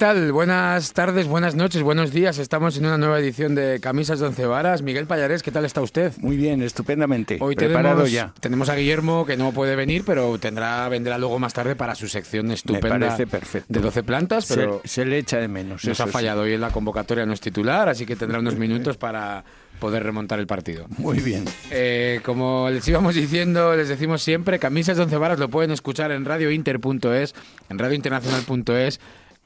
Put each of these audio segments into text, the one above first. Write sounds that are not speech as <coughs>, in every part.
Tal? Buenas tardes, buenas noches, buenos días. Estamos en una nueva edición de Camisas de Once Varas. Miguel Payares, ¿qué tal está usted? Muy bien, estupendamente. Hoy Preparado tenemos, ya. tenemos a Guillermo, que no puede venir, pero tendrá vendrá luego más tarde para su sección estupenda Me parece perfecto. de 12 plantas, pero se, se le echa de menos. nos ha sí. fallado hoy en la convocatoria, no es titular, así que tendrá unos minutos para poder remontar el partido. Muy bien. Eh, como les íbamos diciendo, les decimos siempre, Camisas de Once Varas lo pueden escuchar en radiointer.es, en radiointernacional.es,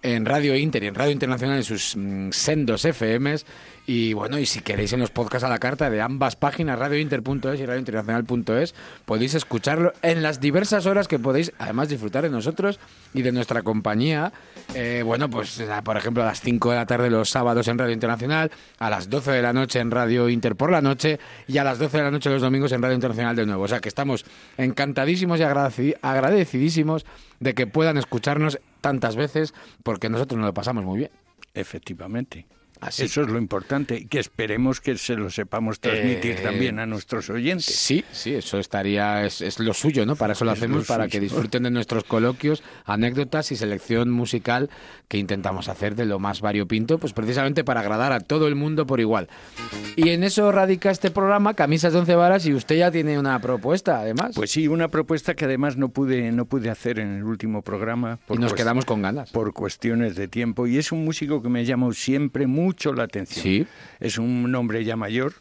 en Radio Inter y en Radio Internacional en sus mm, sendos FMs. Y bueno, y si queréis en los podcasts a la carta de ambas páginas, radiointer.es y radiointernacional.es, podéis escucharlo en las diversas horas que podéis además disfrutar de nosotros y de nuestra compañía. Eh, bueno, pues por ejemplo a las 5 de la tarde los sábados en Radio Internacional, a las 12 de la noche en Radio Inter por la noche y a las 12 de la noche los domingos en Radio Internacional de nuevo. O sea que estamos encantadísimos y agradeci- agradecidísimos de que puedan escucharnos tantas veces porque nosotros nos lo pasamos muy bien. Efectivamente. Así. Eso es lo importante y que esperemos que se lo sepamos transmitir Eh, también a nuestros oyentes. Sí, sí, eso estaría, es, es lo suyo, ¿no? Para eso lo Es hacemos, lo para suyo. que disfruten de nuestros coloquios, anécdotas y selección musical que intentamos hacer de lo más variopinto, pues precisamente para agradar a todo el mundo por igual. Y en eso radica este programa, Camisas de Once Varas, y usted ya tiene una propuesta, además. Pues sí, una propuesta que además no pude, no pude hacer en el último programa. y nos quedamos con ganas. por cuestiones de tiempo y es un músico que me ha llamado siempre mucho la atención. Sí. Es un hombre ya mayor,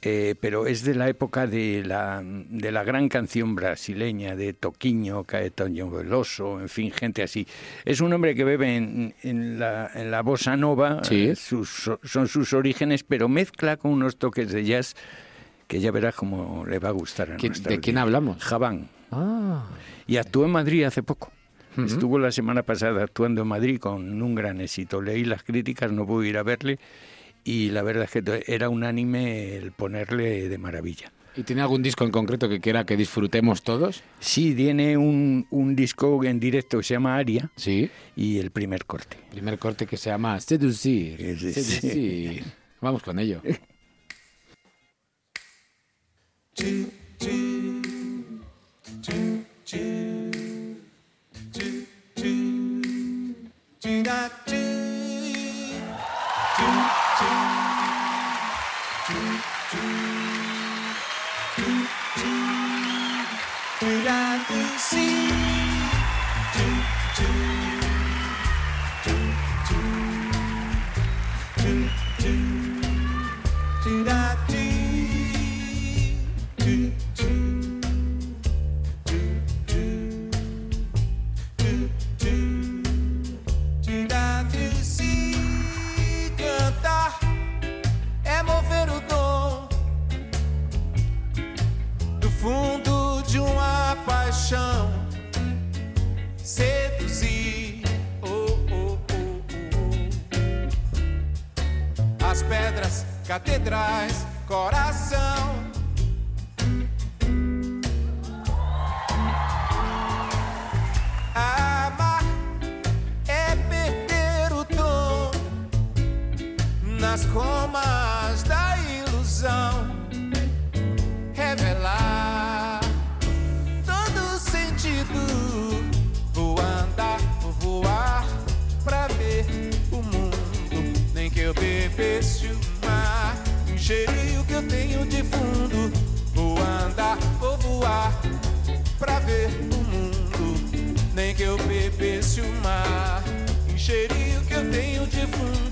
eh, pero es de la época de la, de la gran canción brasileña de Toquinho, Caetano Veloso, en fin, gente así. Es un hombre que bebe en, en la, en la bossa nova, Sí. eh, sus- son sus orígenes, pero mezcla con unos toques de jazz que ya verás cómo le va a gustar a ¿Quién- nuestra ¿De quién hablamos? Jabán. Ah, Y actuó en Madrid hace poco. Estuvo la semana pasada actuando en Madrid con un gran éxito. Leí las críticas, no pude ir a verle y la verdad es que era unánime el ponerle de maravilla. ¿y tiene algún disco en concreto que quiera que disfrutemos todos? Sí, tiene un, un disco en directo que se llama Aria Sí. y el primer corte. Primer corte que se llama Seducir. Es Seducir. Vamos con ello. <laughs> do da do do do do do do do do da. Catedrais, coração. Ingerir o que eu tenho de fundo. Vou andar, vou voar pra ver o mundo. Nem que eu bebesse o mar, ingerir o que eu tenho de fundo.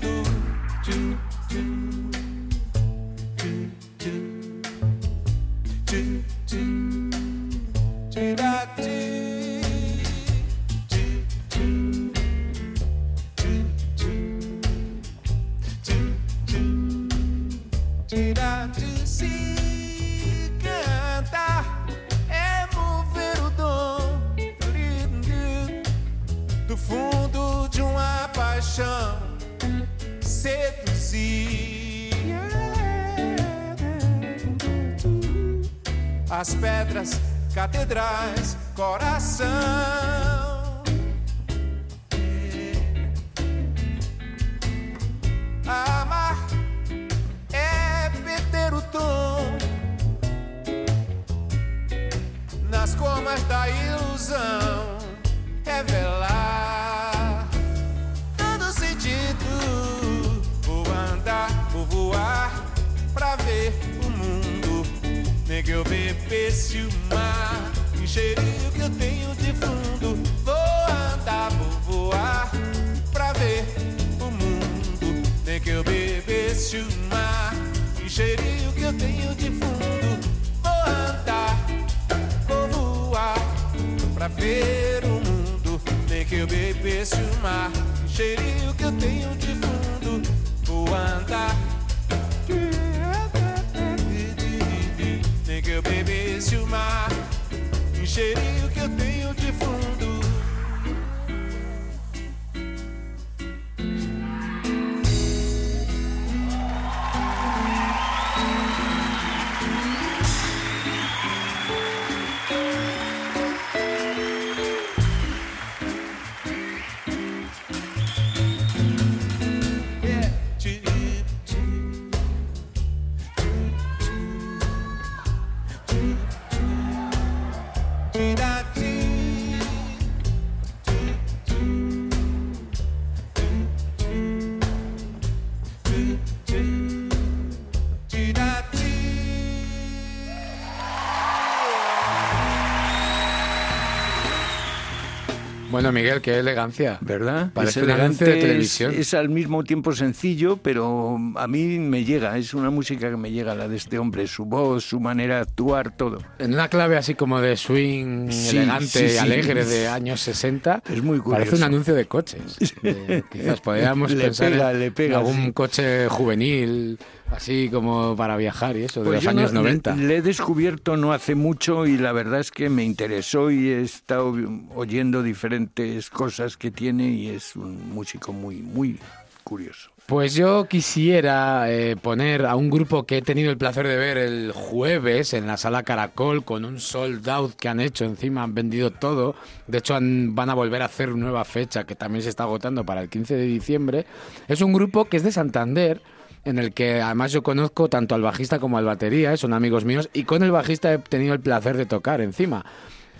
Nas comas da ilusão, revelar todo sentido. Vou andar, vou voar pra ver o mundo. Nem que eu bebesse o mar, encheria o que eu tenho de fundo. Vou andar, vou voar pra ver o mundo. Nem que eu bebesse o mar, encheria o que eu tenho de fundo. Pra ver o mundo. Nem que eu bebesse o mar, encheria o que eu tenho de fundo. Vou andar. Nem que eu bebesse o mar, encheria o que eu tenho de fundo. Bueno, Miguel, qué elegancia. ¿Verdad? Parece Es anuncio de elegante, televisión. Es, es al mismo tiempo sencillo, pero a mí me llega. Es una música que me llega, la de este hombre. Su voz, su manera de actuar, todo. En una clave así como de swing Sí, elegante sí, alegre de años 60. Es muy Parece un curioso. anuncio de coches. <laughs> Eh, quizás podríamos Le pensar pega, en le pega, algún coche juvenil, así como para viajar y eso, de Pues los yo años no- 90. Le, le he descubierto no hace mucho y la verdad es que me interesó y he estado oyendo diferentes cosas que tiene y es un músico muy, muy curioso. Pues yo quisiera eh, poner a un grupo que he tenido el placer de ver el jueves en la sala Caracol con un sold out que han hecho. Encima han vendido todo. De hecho, han- van a volver a hacer nueva fecha que también se está agotando para el 15 de diciembre. Es un grupo que es de Santander. En el que además yo conozco tanto al bajista como al batería, eh, son amigos míos, y con el bajista he tenido el placer de tocar encima.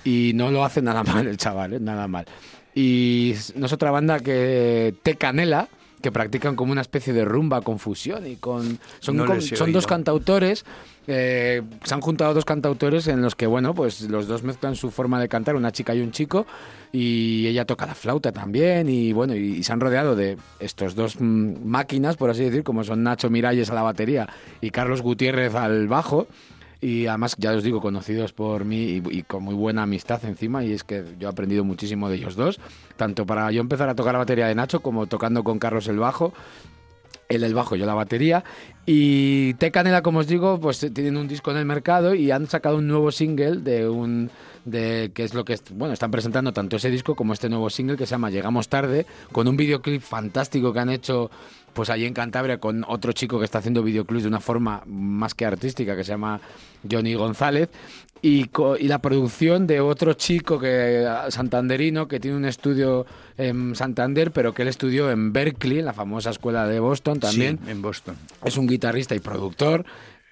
Y no lo hace nada <laughs> mal el chaval, eh, nada mal. Y es otra banda que Te Canela, que practican como una especie de rumba con fusión y con son, No con- son dos cantautores eh, se han juntado dos cantautores en los que bueno pues los dos mezclan su forma de cantar una chica y un chico y ella toca la flauta también y bueno y, y se han rodeado de estos dos mm, máquinas por así decir como son Nacho Miralles a la batería y Carlos Gutiérrez al bajo y además, ya os digo, conocidos por mí y, con muy buena amistad encima, y es que yo he aprendido muchísimo de ellos dos, tanto para yo empezar a tocar la batería de Nacho como tocando con Carlos el bajo, él el bajo, yo la batería. Y Te Canela, como os digo, pues tienen un disco en el mercado y han sacado un nuevo single de un de que es lo que bueno están presentando tanto ese disco como este nuevo single que se llama Llegamos tarde con un videoclip fantástico que han hecho pues allí en Cantabria con otro chico que está haciendo videoclips de una forma más que artística que se llama Johnny González y, la producción de otro chico que santanderino que tiene un estudio en Santander pero que él estudió en Berkeley en la famosa escuela de Boston también Sí, en Boston. es un guitarrista y productor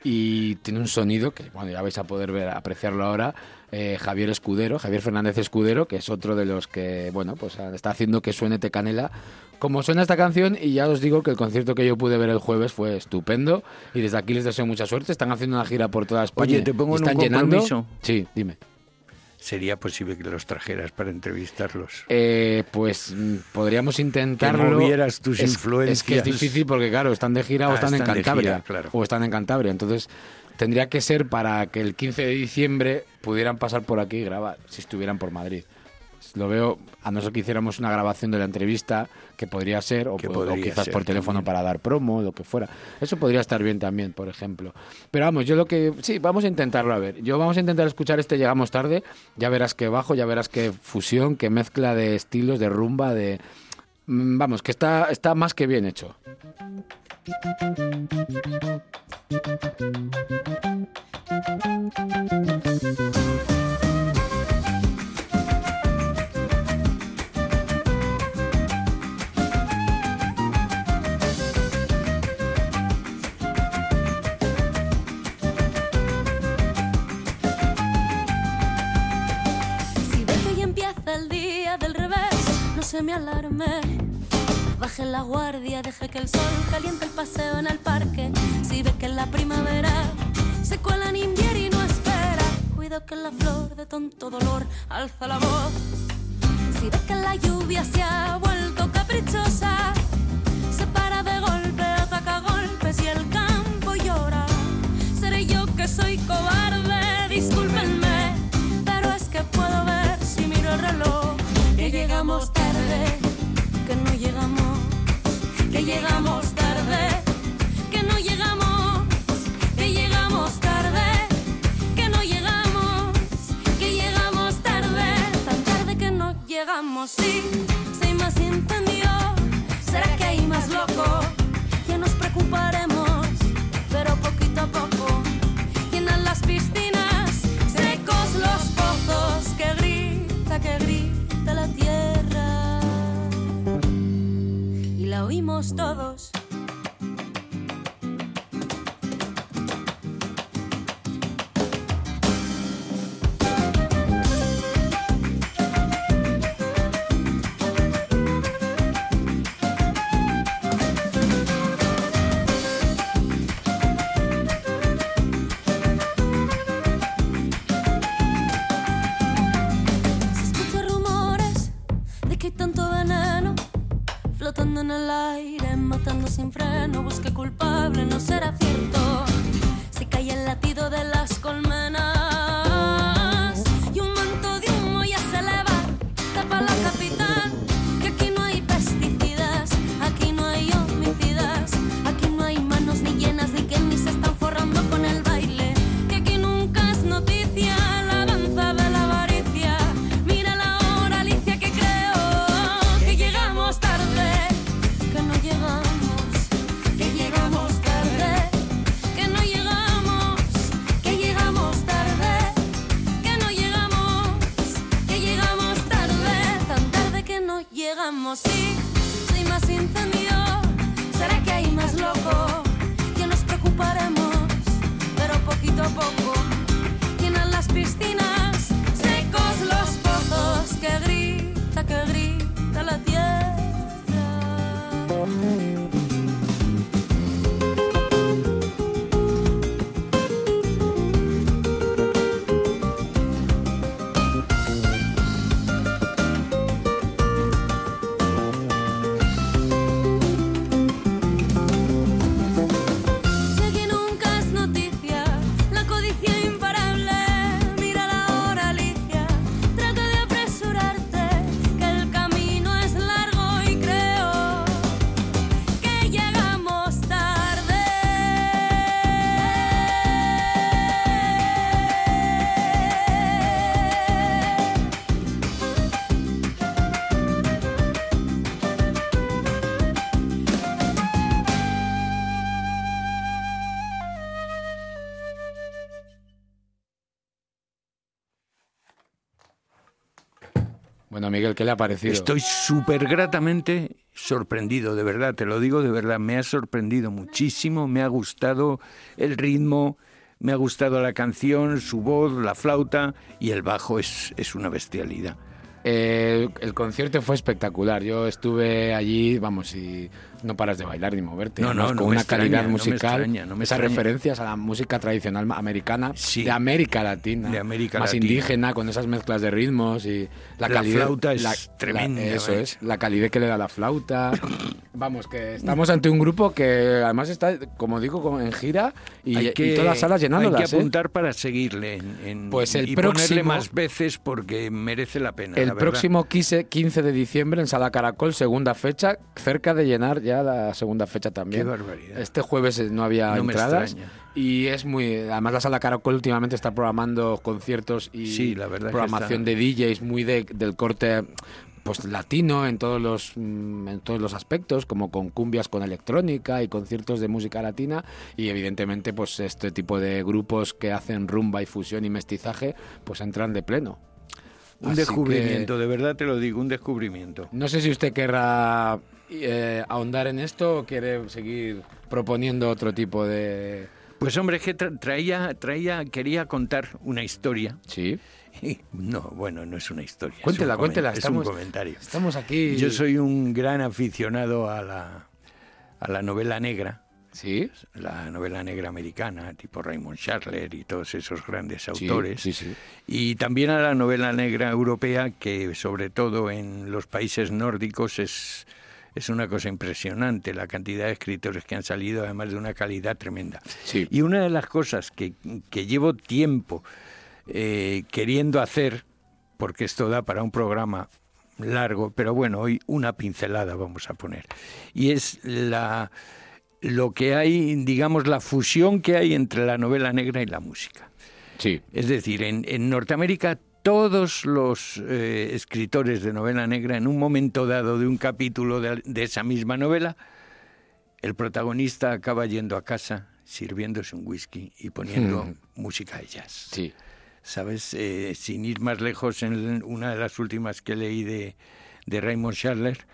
y tiene un sonido que bueno ya vais a poder ver apreciarlo ahora. Eh, Javier Escudero Javier Fernández Escudero que es otro de los que bueno pues está haciendo que suene Te Canela como suena esta canción y ya os digo que el concierto que yo pude ver el jueves fue estupendo y desde aquí les deseo mucha suerte. Están haciendo una gira por toda España Oye, te pongo y están un llenando. sí dime Sería posible que los trajeras para entrevistarlos. Eh, pues mm, podríamos intentarlo. movieras tus Es- influencias. Es que es difícil porque, claro, están de gira o Ah, están, en Cantabria. gira, claro. O están en Cantabria. Entonces, tendría que ser para que el 15 de diciembre pudieran pasar por aquí y grabar, si estuvieran por Madrid. Lo veo, a no ser que hiciéramos una grabación de la entrevista, que podría ser, o, quizás ser por teléfono también. para dar promo, lo que fuera. Eso podría estar bien también, por ejemplo. Pero vamos, yo lo que... Sí, vamos a intentarlo a ver. Yo vamos a intentar escuchar este Llegamos tarde. Ya verás que bajo, ya verás que fusión, que mezcla de estilos, de rumba, de... mm, vamos, que está, está más que bien hecho. No se me alarme. Baje la guardia, deje que el sol caliente el paseo en el parque. Si ve que en la primavera se cuela en invierno y no espera, cuido que la flor de tonto dolor alza la voz. Si ve que la lluvia se ha vuelto caprichosa, se para de golpe, ataca golpes y el campo llora. Seré yo que soy cobarde, discúlpenme, pero es que puedo ver si miro el reloj que llegamos tarde, que no llegamos, que llegamos tarde, que no llegamos, que llegamos tarde, que no llegamos, que llegamos tarde, tan tarde que no llegamos, sí, si más incendio, será que hay más loco, Miguel, ¿qué le ha parecido? Estoy súper gratamente sorprendido, de verdad, te lo digo de verdad, me ha sorprendido muchísimo, me ha gustado el ritmo, me ha gustado la canción, su voz, la flauta y el bajo es, es una bestialidad. Eh, el concierto fue espectacular. Yo estuve allí, vamos, y no paras de bailar ni moverte. No, no, no con una extraña, calidad no me musical, extraña, no me esas extraña. referencias a la música tradicional americana, Sí. de América Latina, De América más Latina. indígena, con esas mezclas de ritmos y la, La calidad. flauta es la- tremenda, la- eso es, la calidez que le da la flauta. <coughs> Vamos, que estamos ante un grupo que además está, como digo, en gira y, todas las salas llenándolas. Hay que ¿eh? apuntar para seguirle en, en- Pues el y ponerle próximo- más veces porque merece la pena. El la próximo 15, 15 de diciembre en Sala Caracol, segunda fecha, cerca de llenar ya la segunda fecha también. Qué barbaridad. Este jueves eh, no había No entradas y es muy además la Sala Caracol últimamente está programando conciertos y Sí, la verdad que programación de DJs muy de- del corte pues latino en todos los mm, en todos los aspectos, como con cumbias con electrónica y conciertos de música latina y evidentemente pues este tipo de grupos que hacen rumba y fusión y mestizaje pues entran de pleno. Un Así descubrimiento, que- de verdad te lo digo, un descubrimiento. no sé si usted querrá eh, ahondar en esto o quiere seguir proponiendo otro tipo de... Pues hombre, es que tra- traía, traía, quería contar una historia. Sí. No, bueno, no es una historia. es Cuéntela, un cuéntela. Es Estamos, un comentario. Estamos aquí... Yo soy un gran aficionado a la, a la novela negra, Sí. la novela negra americana, tipo Raymond Chandler y todos esos grandes Sí, autores. sí, sí. Y también a la novela negra europea, que sobre todo en los países nórdicos es, es una cosa impresionante, la cantidad de escritores que han salido, además de una calidad tremenda. Sí. Y una de las cosas que, que llevo tiempo eh, queriendo hacer, porque esto da para un programa largo, pero bueno, hoy una pincelada vamos a poner. Y es la lo que hay, digamos, la fusión que hay entre la novela negra y la música. Sí. Es decir, en, en Norteamérica todos los eh, escritores de novela negra, en un momento dado de un capítulo de, de esa misma novela, el protagonista acaba yendo a casa, sirviéndose un whisky y poniendo música de jazz. Sí. ¿Sabes? Eh, sin ir más lejos, en una de las últimas que leí de, de Raymond Chandler,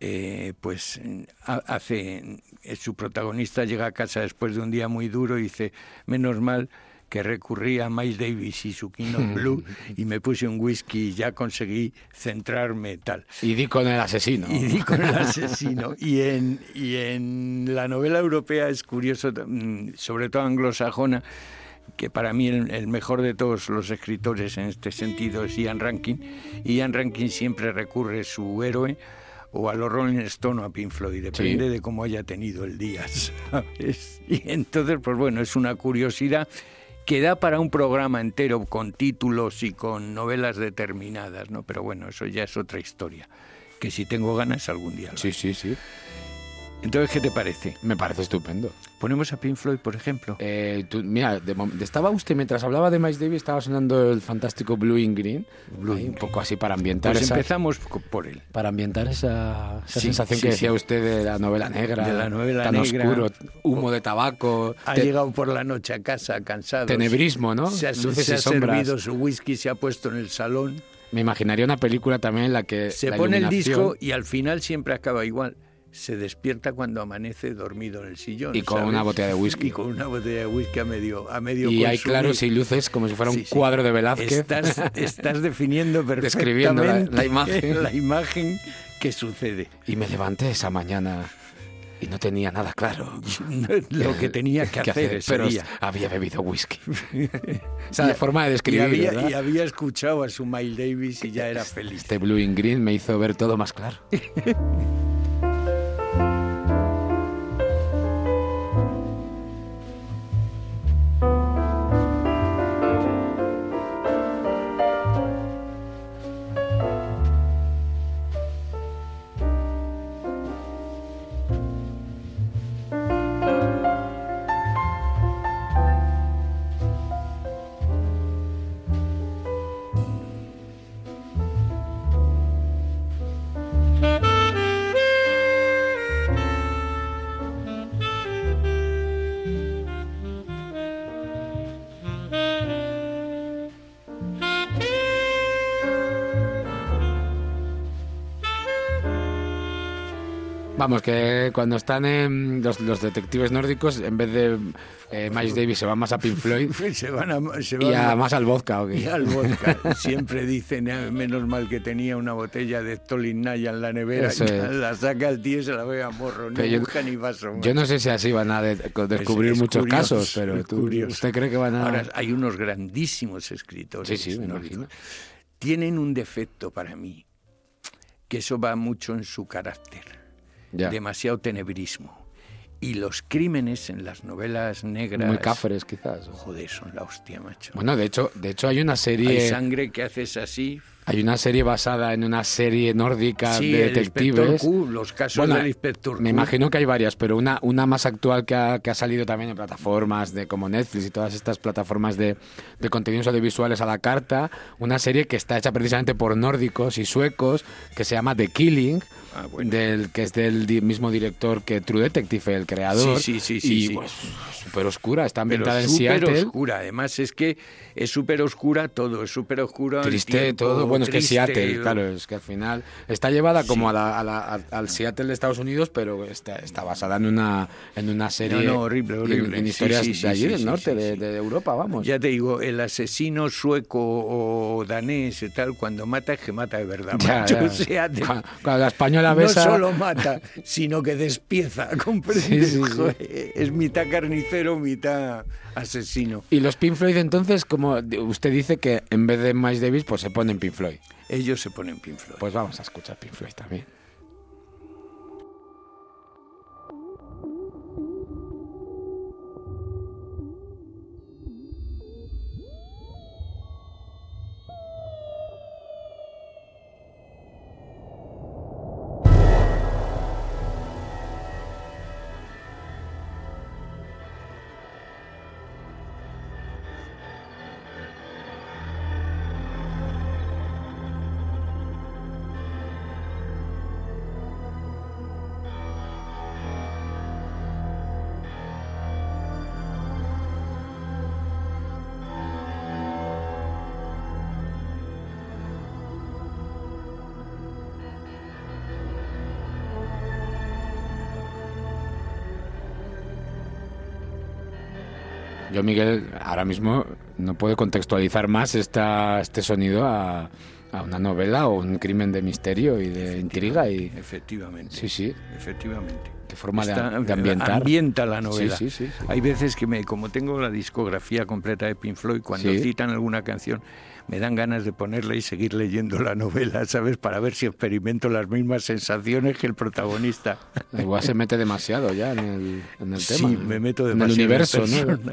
eh, pues ha- hace su protagonista llega a casa después de un día muy duro y dice menos mal que recurrí a Miles Davis y su Keynote <laughs> Blue y me puse un whisky y ya conseguí centrarme tal Y di con el asesino. y di con el asesino. <laughs> Y en, y en la novela europea es curioso, mm, sobre todo anglosajona, que para mí el, el mejor de todos los escritores en este sentido es Ian Rankin. Ian Rankin siempre recurre su héroe o a los Rolling Stone o a Pink Floyd, depende de cómo haya tenido el día, <laughs> ¿sabes? Y entonces, pues bueno, es una curiosidad que da para un programa entero con títulos y con novelas determinadas, ¿no? Pero bueno, eso ya es otra historia, que si tengo ganas algún día. lo Sí, haré. sí, sí. Entonces, ¿qué te parece? Me parece estupendo. Ponemos a Pink Floyd, por ejemplo. Eh, tú- mira, de estaba usted, mientras hablaba de Miles Davis, estaba sonando el fantástico Blue in Green. Blue Ahí, in un poco así para ambientar Pues esa... empezamos por él. Para ambientar esa, esa Sí, sensación sí, que decía sí. usted de la novela negra, De la novela tan negra. oscuro, humo de tabaco, Ha te- llegado por la noche a casa cansado. tenebrismo, ¿no? Se ha, Luces se ha servido su whisky, se ha puesto en el salón. Me imaginaría una película también en la que Se la pone el disco y al final siempre acaba igual. Se despierta cuando amanece dormido en el sillón. Y con ¿sabes? una botella de whisky. Y con una botella de whisky a medio, a medio y hay claros y luces como si fuera un Sí, sí. cuadro de Velázquez. Estás, estás definiendo <laughs> Describiendo la- perfectamente la imagen. la imagen que sucede. Y me levanté esa mañana y no tenía nada claro. Lo que tenía que, hacer, ese pero día. había bebido whisky. <laughs> Esa forma de Y describir, y había escuchado a su Miles Davis y ya era feliz. Este Blue in Green me hizo ver todo más claro. <laughs> Vamos, que cuando están en los, los detectives nórdicos, en vez de eh, Miles Davis, se van más a Pink Floyd <laughs> Se van a, se y a, a- más al vodka. y al vodka. <laughs> Siempre dicen, "Ah, menos mal que tenía una botella de Tolinaya en la nevera. Eso es. <laughs> La saca el tío y se la ve a morro. Ni yo- busca ni vaso. Yo no sé si así van a de- descubrir Es- es muchos curioso, casos, pero tú-. ¿usted cree que van a...? Ahora, hay unos grandísimos escritores. Sí, sí, me nórdicos. imagino. Tienen un defecto para mí, que eso va mucho en su carácter. Ya. Demasiado tenebrismo. Y los crímenes en las novelas negras... Muy cáferes, quizás. Joder, son la hostia, macho. Bueno, de hecho, de hecho hay una Hay serie... sangre que haces así Hay una serie basada en una serie nórdica Sí, de el detectives. Q, los casos Bueno, del Inspector Me imagino que hay varias, pero una, una más actual que ha, que ha salido también en plataformas de como Netflix y todas estas plataformas de, de contenidos audiovisuales a la carta. Una serie que está hecha precisamente por nórdicos y suecos, que se llama The Killing. Ah, bueno. del que es del mismo director que True Detective, el creador. Sí, sí, sí, sí, y sí. pues súper oscura, está Pero ambientada en súper Seattle. oscura. Además, es que es súper oscura todo. Es súper oscura. el Triste tiempo, todo, bueno, es que. Seattle, claro, es que al final está llevada como a la- a la- a- al Seattle de Estados Unidos, pero está, está basada en una en una serie No, no, horrible, en- horrible. en, historias sí, sí, de allí del norte de, de Europa, vamos. Ya te digo, el asesino sueco o danés y tal, cuando mata es que mata de verdad. Ya, macho. ya. Cuando- cuando la española no besa- solo mata, sino que despieza, <laughs> ¿comprendes? Joder, Es mitad carnicero, mitad asesino. Y los Pink Floyd entonces, como usted dice que en vez de Miles Davis, pues se ponen Pink Floyd. Ellos se ponen Pink Floyd. Pues vamos a escuchar Pink Floyd también. Yo, Miguel, ahora mismo no puedo contextualizar más esta, este sonido a, a una novela o un crimen de misterio y de intriga y Efectivamente. sí, sí, Efectivamente. Qué forma de, Está- de ambientar. Ambienta la novela. Sí, sí, sí, sí. Hay veces que me, como tengo la discografía completa de Pink Floyd, cuando Sí. citan alguna canción, me dan ganas de ponerla y seguir leyendo la novela, <laughs> ¿sabes? Para ver si experimento las mismas sensaciones que el protagonista. Igual se mete demasiado ya en el, en el sí, tema. me meto en demasiado el universo, en el ¿no?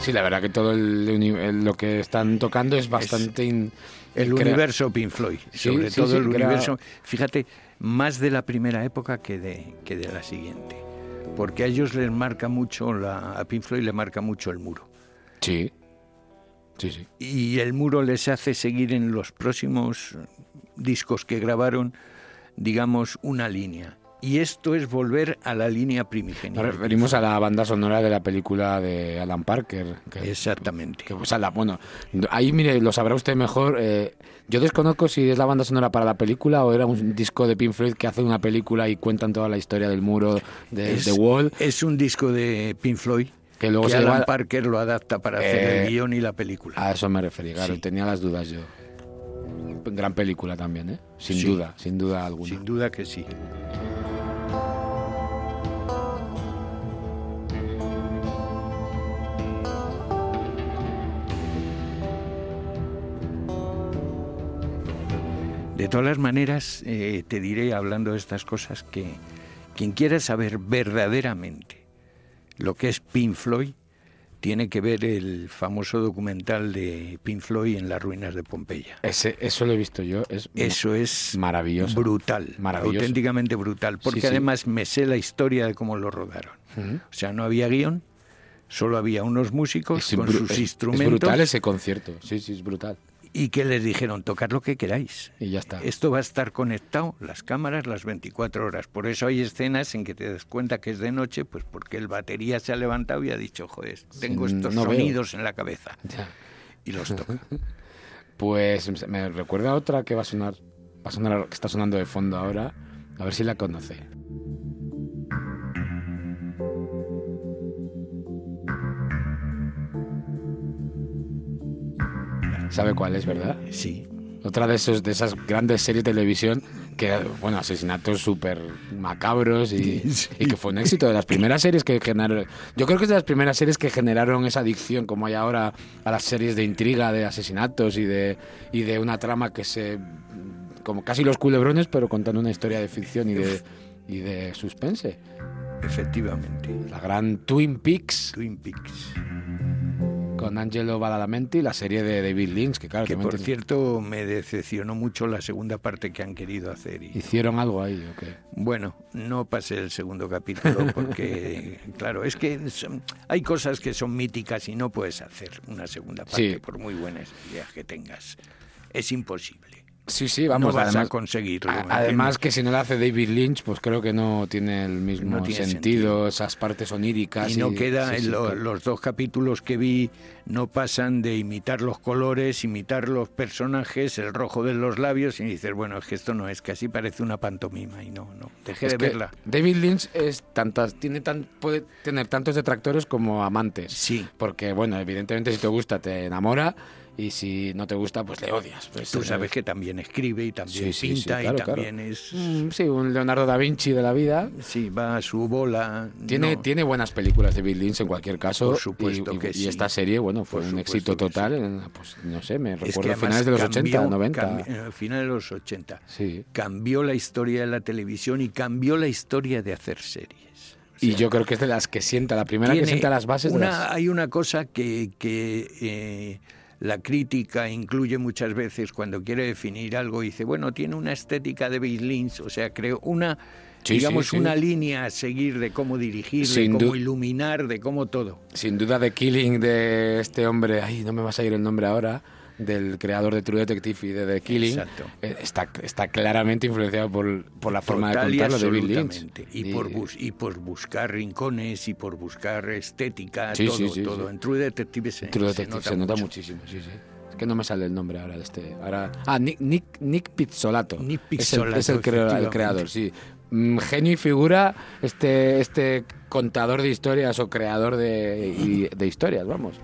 Sí, la verdad que todo el lo que están tocando es bastante... in- El crea- universo Pink Floyd, Sí, sobre sí, todo sí, el crea- universo. Fíjate, más de la primera época que de, que de la siguiente. Porque a ellos les marca mucho, la, a Pink Floyd le marca mucho el muro. Sí, sí, sí. Y el muro les hace seguir en los próximos discos que grabaron, digamos, una línea. Y esto es volver a la línea primigenia. Nos referimos a la banda sonora de la película de Alan Parker. Que, Exactamente. que, pues, la- bueno, ahí mire, lo sabrá usted mejor. eh, yo desconozco si es la banda sonora para la película o era un disco de Pink Floyd que hace una película y cuentan toda la historia del muro de es, The Wall. es un disco de Pink Floyd Que luego se Alan lleva- Parker lo adapta para hacer Eh, el guion y la película. A eso me refería, claro, Sí. tenía las dudas yo. Gran película también, ¿eh? Sin Sí. duda, sin duda alguna. Sin duda que sí. De todas las maneras, eh, te diré, hablando de estas cosas, que quien quiera saber verdaderamente lo que es Pink Floyd, tiene que ver el famoso documental de Pink Floyd en las ruinas de Pompeya. Ese, eso lo he visto yo. Es Eso es maravilloso. brutal, Maravilloso. auténticamente brutal, porque Sí, sí. además me sé la historia de cómo lo rodaron. O sea, no había guion, solo había unos músicos Es con sus es- instrumentos Es brutal ese concierto. Sí, sí, es brutal. Y que les dijeron, tocad lo que queráis. Y ya está. Esto va a estar conectado, las cámaras, las 24 horas. Por eso hay escenas en que te das cuenta que es de noche, pues porque el batería se ha levantado y ha dicho, joder, tengo Sí, estos no veo". sonidos en la cabeza. Ya. Y los toca. <laughs> Pues me recuerda a otra que va a sonar, va a sonar, que está sonando de fondo ahora. A ver si la conoce. ¿Sabe cuál es, verdad? Sí. Otra de, esos, de esas grandes series de televisión que, bueno, asesinatos súper macabros y, <laughs> Sí. y que fue un éxito. De las primeras series que generaron. Yo creo que es de las primeras series que generaron esa adicción, como hay ahora a las series de intriga, de asesinatos y de, y de una trama que se. como casi los culebrones, pero contando una historia de ficción y de, y de suspense. Efectivamente. La gran Twin Peaks Twin Peaks. Con Angelo Badalamenti, la serie de David Lynch, que claro, Que por tiene- cierto me decepcionó mucho la segunda parte que han querido hacer. Y, hicieron algo ahí, ¿o qué? Bueno, no pasé el segundo capítulo porque, <laughs> claro, es que son- hay cosas que son míticas y no puedes hacer una segunda parte Sí. por muy buenas ideas que tengas. Es imposible. Sí, sí, vamos, no vas además, a conseguirlo. a- ¿me además que si no lo hace David Lynch, pues creo que no tiene el mismo No tiene sentido, sentido. esas partes oníricas. y no queda, sí, sí, lo- claro. los dos capítulos que vi no pasan de imitar los colores, imitar los personajes, el rojo de los labios y dices, bueno, es que esto no es, casi parece una pantomima y no, no, dejé Es de verla. David Lynch es tantas, tiene tan, puede tener tantos detractores como amantes. Sí. Porque, bueno, evidentemente si te gusta te enamora y si no te gusta, pues le odias. Pues, Tú eh, sabes que también escribe y también Sí, sí, sí, pinta claro, y claro. también es... mm, Sí, un Leonardo da Vinci de la vida. Sí, va a su bola. Tiene, no. tiene buenas películas de Bill Lynch en cualquier caso. Por supuesto y, y- que y sí. esta serie, bueno, fue un éxito total. pues no sé, me Es recuerdo finales de los cambió- 80, 90. cambi- eh, finales de los 80. Sí. Cambió la historia de la televisión y cambió la historia de hacer series. O Y yo creo que es de las que sienta, la primera que sienta las bases de una- las- Hay una cosa que, que, eh, la crítica incluye muchas veces cuando quiere definir algo, dice, bueno, tiene una estética de Bill Lynch, o sea, creo una, Sí, digamos, sí, sí. una línea a seguir de cómo dirigir, Sin de cómo iluminar, de cómo todo. Sin duda de Killing de este hombre, ay, no me va a salir el nombre ahora, del creador de True Detective y de The Killing, Exacto. eh, está, está claramente influenciado por, por la forma Total de y contarlo de Bill Lynch. absolutamente. Y, por bus- y por buscar rincones y por buscar estética, todo, todo. En True Detective se, True se Detective se nota, muchísimo, sí, sí. Es que no me sale el nombre ahora de este. Ahora, ah, Nick, Nick, Nick Pizzolato. Nick Es el- Pizzolato, Es el, crea- el creador, sí. Mm, Genio y figura, este, este contador de historias o creador de, de historias, vamos.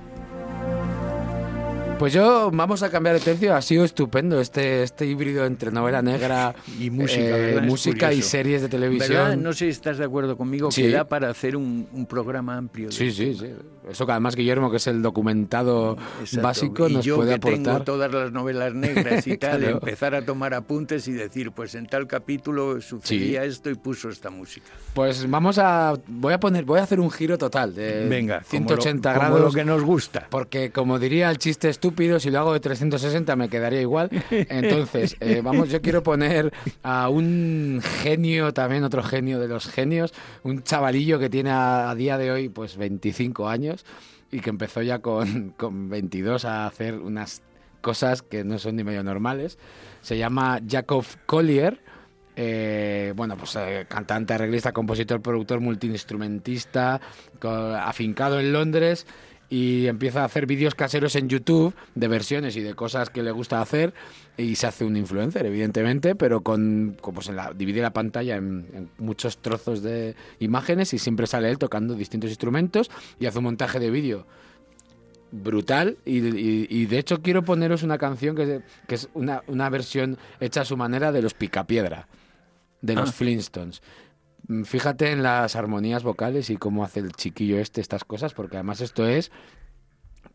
Pues yo, vamos a cambiar de tercio, ha sido estupendo este, este híbrido entre novela negra <laughs> Y música, eh, ¿verdad? Música y series de ¿Verdad? televisión. No sé si estás de acuerdo conmigo Sí. que da para hacer un, un programa amplio. de Sí, esto. sí, sí. Eso que además Guillermo, que es el documentado Exacto. básico, y nos yo puede que tengo aportar. todas las novelas negras y <laughs> tal, Claro. empezar a tomar apuntes y decir, pues en tal capítulo sucedía esto y puso esta música. Pues vamos a voy a poner voy a hacer un giro total de Venga, como lo- 180 como grados lo que nos gusta. porque como diría el chiste estúpido si lo hago de 360 me quedaría igual. Entonces eh, vamos yo quiero poner a un genio también otro genio de los genios un chavalillo que tiene a, a día de hoy pues 25 años y que empezó ya con, con 22 a hacer unas cosas que no son ni medio normales. Se llama Jacob Collier eh, bueno, pues eh, cantante, arreglista, compositor, productor, multiinstrumentista, afincado en Londres y empieza a hacer vídeos caseros en YouTube de versiones y de cosas que le gusta hacer y se hace un influencer, evidentemente, pero con, con, pues en la, divide la pantalla en, en muchos trozos de imágenes y siempre sale él tocando distintos instrumentos y hace un montaje de vídeo brutal y, y- y de hecho quiero poneros una canción que, es- que es una, una versión hecha a su manera de los Picapiedra, de los Ah. Flintstones. Mm, Fíjate en las armonías vocales y cómo hace el chiquillo este estas cosas, porque además esto es...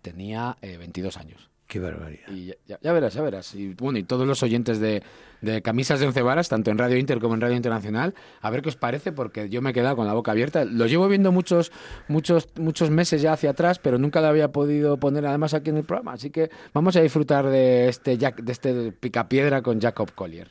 Tenía eh, 22 años. Qué barbaridad. Y ya, ya- ya verás, ya verás. Y bueno, y todos los oyentes de, de Camisas de Once Varas, tanto en Radio Inter como en Radio Internacional, a ver qué os parece, porque yo me he quedado con la boca abierta. Lo llevo viendo muchos, muchos, muchos meses ya hacia atrás, pero nunca lo había podido poner además aquí en el programa. Así que vamos a disfrutar de este, Jack, de este picapiedra con Jacob Collier.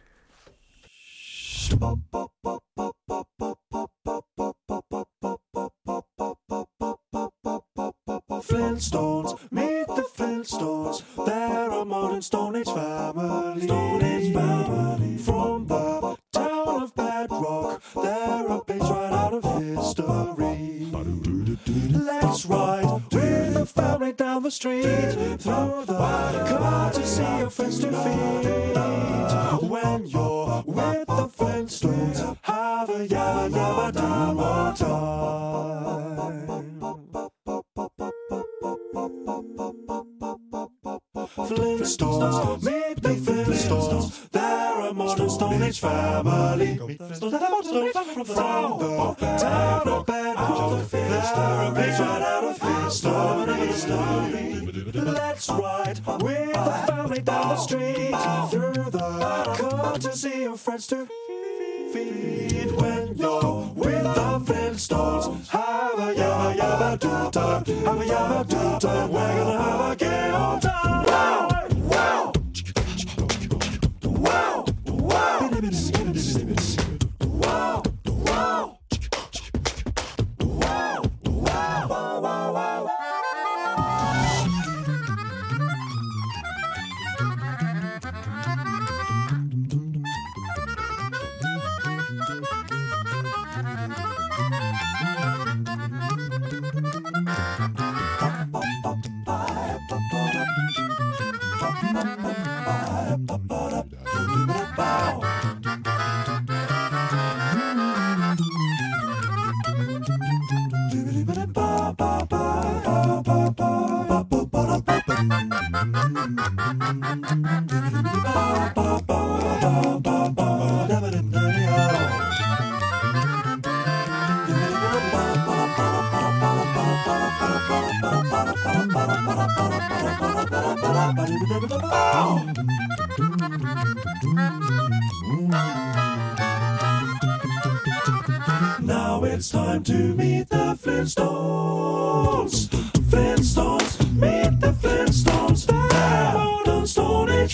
Flintstones, meet the Flintstones. They're a modern Stone Age family. Stone Age family. From the town of Bedrock, they're a page right out of history. Let's ride with the family down the street through the car to see your friends to feed. When you're with the Flintstones, have a yabba yabba dabba time. Flintstones. Meet the Flintstones. They're a modern Stone Age family. Meet the Flintstones. From the town of Bedford. They're a right out of history. Let's ride with the family down the street through the courtesy of friends to feed when you're with the Flintstones. Have a yabba yabba do time. Have a yabba do time. We're gonna have a Wow! Wow! Wow!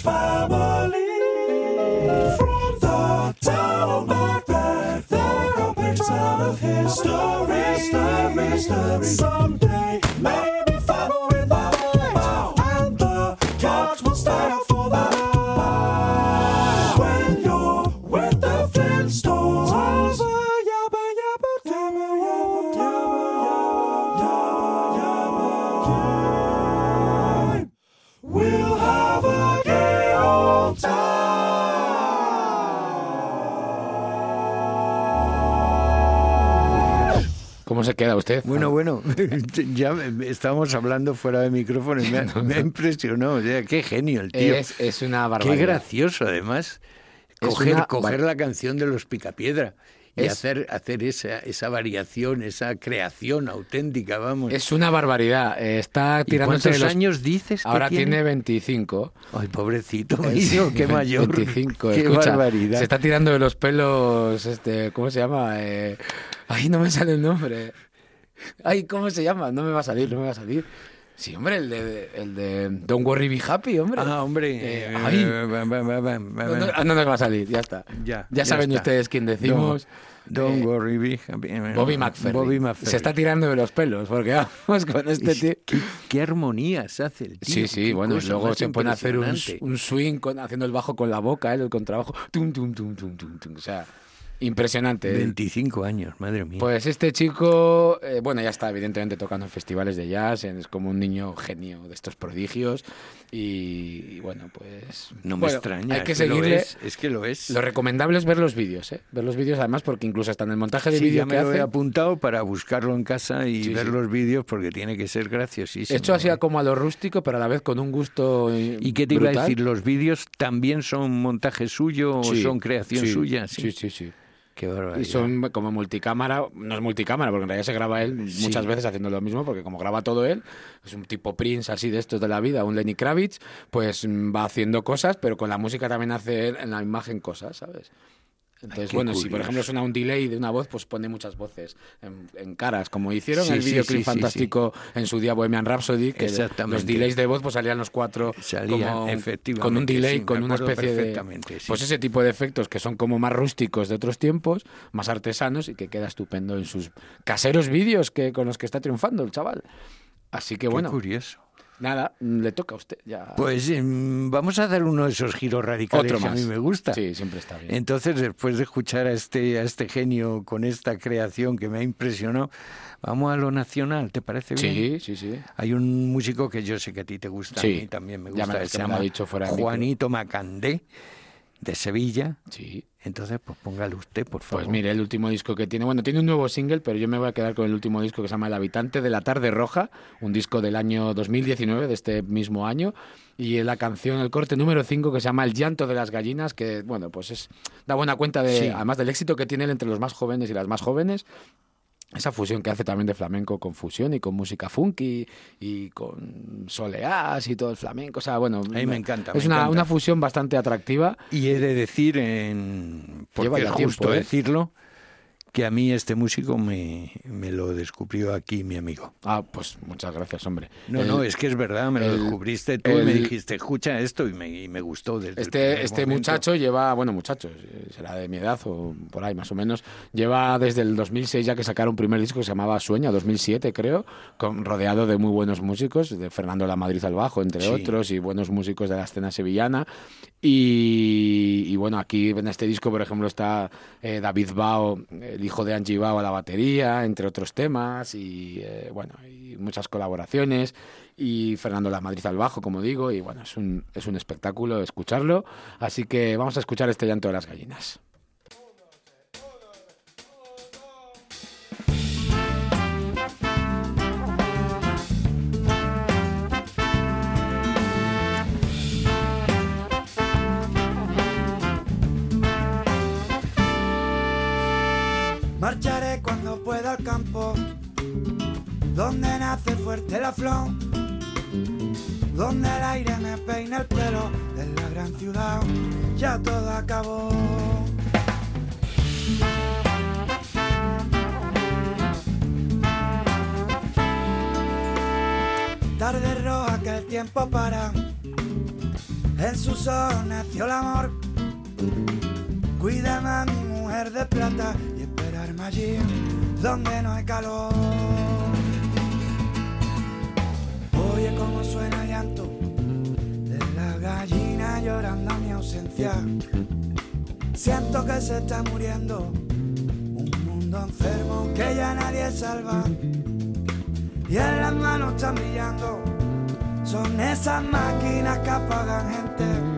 Family from the town back there. There are pages of history. history, history. Someday usted? Bueno, bueno, <laughs> ya estábamos hablando fuera de micrófono y me, ha- <laughs> me ha impresionado. O sea, qué genio el tío. Es, es una qué barbaridad. gracioso, además. Es Coger, una coger la canción de los Picapiedra y Es- hacer, hacer esa, esa variación, esa creación auténtica, vamos. Es una barbaridad. Eh, Está ¿Y tirándose cuántos de los- años dices que Ahora tiene tiene? 25. Ay, pobrecito, mío, qué mayor. 25, qué escucha, barbaridad. Se está tirando de los pelos, este, ¿cómo se llama? Eh, ay, no me sale el nombre. Ay, ¿cómo se llama? No me va a salir, no me va a salir. Sí, hombre, el de, el de Don't Worry Be Happy, hombre. Ah, hombre. Eh, eh, ay. va, va, no, no- no nos va a salir, ya está. Ya, Ya saben ustedes quién decimos. Don't Eh, worry, be happy. Bobby McFerrin. Bobby McFerrin. Se está tirando de los pelos, porque vamos con este Es- tío. ¿Qué, qué armonías hace el tío. Sí, sí, bueno, y luego se pone a hacer un, un swing con, haciendo el bajo con la boca, él, el contrabajo. Tum, tum, tum, tum, tum, tum. O sea, impresionante. 25 años, madre mía. Pues este chico, eh, bueno, ya está evidentemente tocando en festivales de jazz, es como un niño genio de estos prodigios y, y bueno, pues... no me bueno, extraña. Hay que seguirle. es, es que lo es. Lo recomendable es ver los vídeos, ¿eh? Ver los vídeos además porque incluso hasta en el montaje de Sí, vídeo que me lo he hace... apuntado para buscarlo en casa y Sí, ver sí. los vídeos porque tiene que ser graciosísimo. Hecho así ¿eh? como a lo rústico, pero a la vez con un gusto ¿Y qué te iba a brutal. decir? ¿Los vídeos también son montaje suyo o son creación suya? Sí, sí, sí. Qué barbaridad. Y son como multicámara, no es multicámara, porque en realidad se graba él muchas veces haciendo lo mismo, porque como graba todo él, es un tipo Prince así de estos de la vida, un Lenny Kravitz, pues mm, va haciendo cosas, pero con la música también hace él en la imagen cosas, ¿sabes? Entonces, qué bueno, si por ejemplo suena un delay de una voz, pues pone muchas voces en, en caras, como hicieron Sí, el sí, videoclip sí, fantástico en su día Bohemian Rhapsody, que los delays de voz pues salían los cuatro Salían, como efectivamente, con un delay, con una especie de pues ese tipo de efectos que son como más rústicos de otros tiempos, más artesanos y que queda estupendo en sus caseros vídeos que con los que está triunfando el chaval. Así que Qué bueno, curioso. Nada, mm, le toca a usted ya. Pues em, vamos a dar uno de esos giros radicales Otro que a mí me gusta. Sí, siempre está bien. Entonces, después de escuchar a este, a este genio con esta creación que me ha impresionado, vamos a lo nacional, ¿te parece bien? Sí, sí, sí. Hay un músico que yo sé que a ti te gusta, Sí, a mí también me ya gusta, me- que que me lo ha dicho fuera. Juanito Macandé, de Sevilla. Sí. Entonces, pues póngalo usted, por favor. Pues mire, el último disco que tiene, bueno, tiene un nuevo single, pero yo me voy a quedar con el último disco que se llama El habitante de la tarde roja, un disco del año 2019, de este mismo año, y la canción, el corte número 5 que se llama El llanto de las gallinas, que, bueno, pues es da buena cuenta de, Sí. además del éxito que tiene él entre los más jóvenes y las más jóvenes, esa fusión que hace también de flamenco con fusión y con música funky y con soleás y todo el flamenco, o sea, bueno, A mí me encanta, Es me una, encanta. una fusión bastante atractiva. Y he de decir, en, porque Lleva ya es tiempo, justo ¿eh? decirlo, que a mí este músico me, me lo descubrió aquí mi amigo. Ah, pues muchas gracias, hombre. No, El- no, es que es verdad, me lo el- descubriste tú y me dijiste, escucha esto y me, y me gustó desde Este, este momento. muchacho lleva, bueno, muchacho, eh, será de mi edad o por ahí más o menos, lleva desde el 2006 ya que sacaron un primer disco que se llamaba Sueña, 2007 creo, con, rodeado de muy buenos músicos, de Fernando La Madrid al bajo, entre Sí. otros, y buenos músicos de la escena sevillana. Y, y bueno, aquí en este disco, por ejemplo, está eh, David Bao, el hijo de Angie Bao a la batería, entre otros temas, y eh, bueno, y muchas colaboraciones, y Fernando La Madrid al bajo, como digo, y bueno, es un, es un espectáculo escucharlo, así que vamos a escuchar este llanto de las gallinas. Campo, donde nace fuerte la flor, donde el aire me peina el pelo, en la gran ciudad ya todo acabó. Tarde roja que el tiempo para, en sus ojos nació el amor. Cuídame a mi mujer de plata y esperarme allí donde no hay calor. Oye cómo suena el llanto de la gallina llorando a mi ausencia. Siento que se está muriendo un mundo enfermo que ya nadie salva. Y en las manos están brillando, son esas máquinas que apagan gente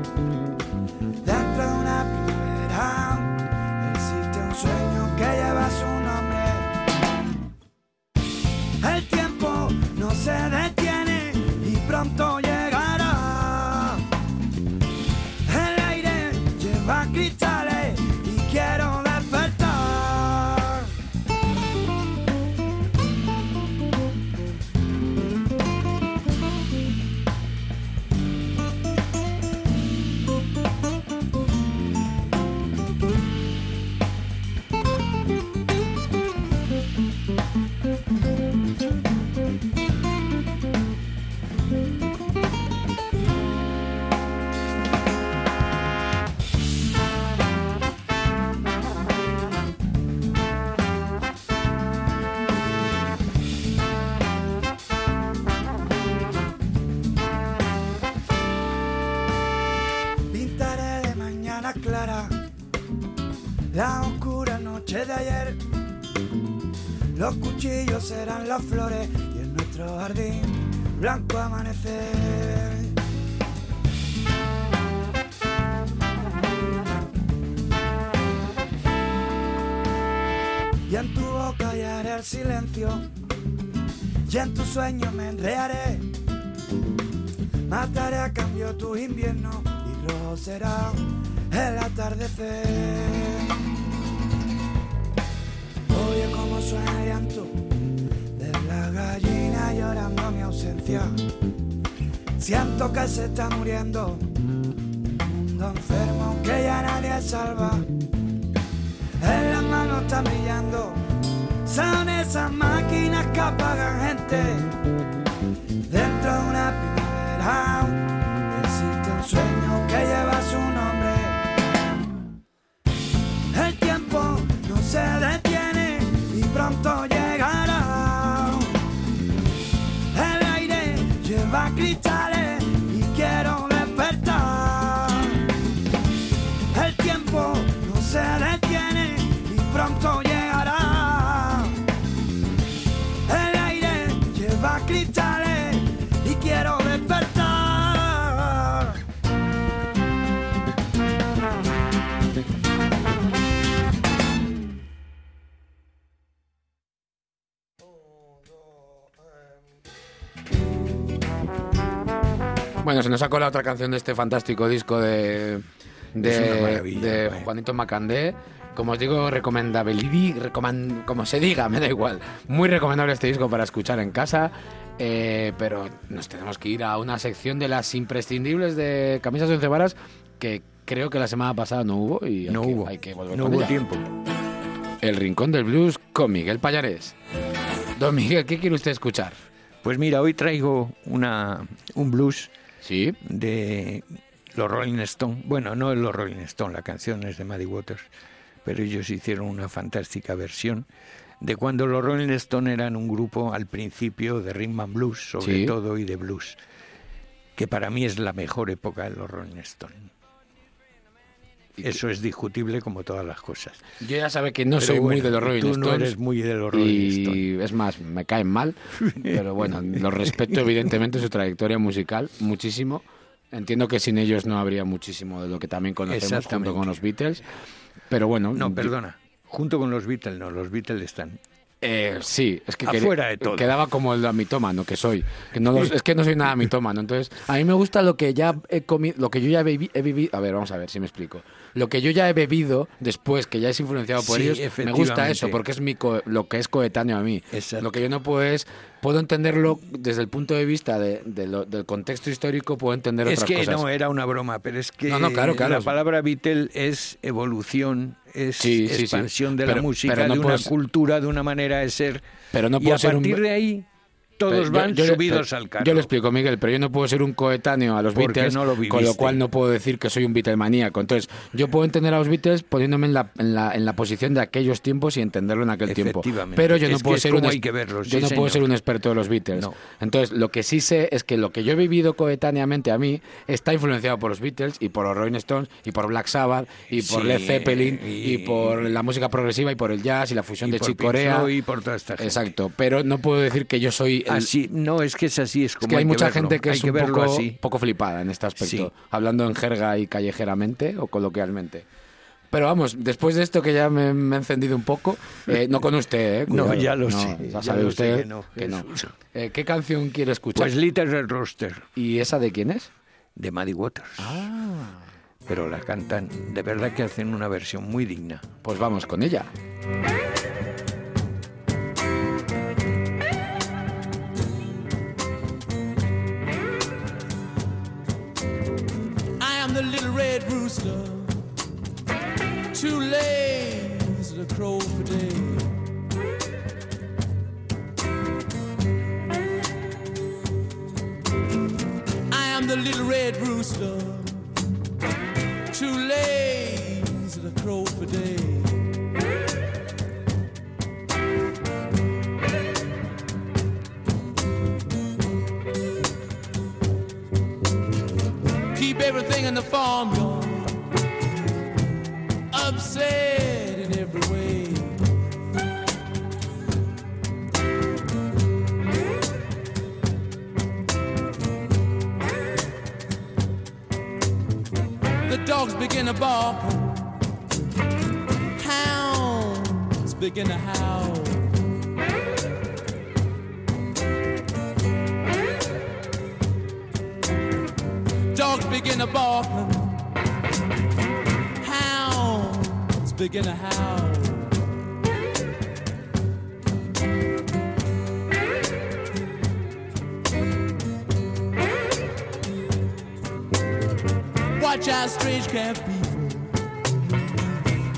flores y en nuestro jardín blanco amanecer. Y en tu boca hallaré el silencio y en tu sueño me enredaré. Mataré a cambio tu invierno y rojo será el atardecer. Oye cómo suena el llanto Siento que se está muriendo. Un mundo enfermo que ya nadie salva. En las manos están brillando, son esas máquinas que apagan gente. Dentro de una primavera Bueno, se nos ha colado otra canción de este fantástico disco de. Juanito Macandé. Como os digo, recomendable, recoman- como se diga, <laughs> me da igual. Muy recomendable este disco para escuchar en casa. eh, pero nos tenemos que ir a una sección de las imprescindibles de camisas de once varas que creo que la semana pasada no hubo y hay No que, hubo. hay que volver no con hubo ella. tiempo. El Rincón del Blues con Miguel Payares. Don Miguel, ¿qué quiere usted escuchar? Pues mira, hoy traigo una, un blues Sí, de los Rolling Stones. Bueno, no es los Rolling Stones, la canción es de Muddy Waters, pero ellos hicieron una fantástica versión de cuando los Rolling Stones eran un grupo al principio de rhythm and blues, sobre Sí. todo, y de blues, que para mí es la mejor época de los Rolling Stones. Eso es discutible como todas las cosas. yo ya sabe que no Pero soy muy de los Rolling tú Stones. no eres muy de los Rolling Stones. y es más, me caen mal, <laughs> pero bueno, los respeto evidentemente su trayectoria musical muchísimo. Entiendo que sin ellos no habría muchísimo de lo que también conocemos junto con los Beatles, pero bueno, No, perdona. Junto con los Beatles, no, los Beatles están. Eh, sí, es que quería- Afuera de todo. quedaba como el mitómano que soy, que no los- es que no soy nada mitómano, entonces a mí me gusta lo que ya he comido, lo que yo ya he vivi- he vivido, a ver, vamos a ver si me explico. Lo que yo ya he bebido después, que ya es influenciado por Sí, ellos, me gusta eso, porque es mi co- lo que es coetáneo a mí. Exacto. Lo que yo no puedo es, puedo entenderlo desde el punto de vista de, de lo- del contexto histórico, puedo entender Es otras que cosas. no, era una broma, pero es que No, no, claro, claro. la palabra Beatle es evolución, es Sí, sí, sí. expansión de la música, no de una cultura, de una manera de ser. Pero no y puedo a ser un- partir de ahí, todos Pero van yo subidos pero al carro. Yo le explico, Miguel, pero yo no puedo ser un coetáneo a los Beatles, no lo con lo cual no puedo decir que soy un Beatlemaníaco. Entonces, yo puedo entender a los Beatles poniéndome en la, en la, en la posición de aquellos tiempos y entenderlo en aquel tiempo. Pero yo no Es puedo ser un hay que verlos, yo sí, no puedo ser un experto de los Beatles. No. Entonces, lo que sí sé es que lo que yo he vivido coetáneamente a mí está influenciado por los Beatles y por los Rolling Stones y por Black Sabbath y por Sí, Led Zeppelin y, y- por la música progresiva y por el jazz y la fusión Y de Chick Corea. Y por toda esta gente. Exacto, pero no puedo decir que yo soy el, Así, no, es que es así, es como es que hay, mucha verlo, gente que hay es que un verlo poco, así. poco flipada en este aspecto, Sí. hablando en jerga y callejeramente o coloquialmente. Pero vamos, después de esto que ya me, me he encendido un poco, <laughs> eh, no con usted, ¿eh? No, Cuidado. ya lo sé, Ya sabe lo sé usted que no. que no. Eh, ¿Qué canción quiere escuchar? Pues Little Roster, ¿Y esa de quién es? de Muddy Waters. Ah. Pero la cantan, de verdad que hacen una versión muy digna. Pues vamos con ella. Red rooster, too lazy to crow for day. I am the little red rooster, too lazy to crow for day. Everything in the farmyard upset in every way. The dogs begin to bark, hounds begin to howl. Begin to bark, hounds begin to howl. Watch out, strange camp people.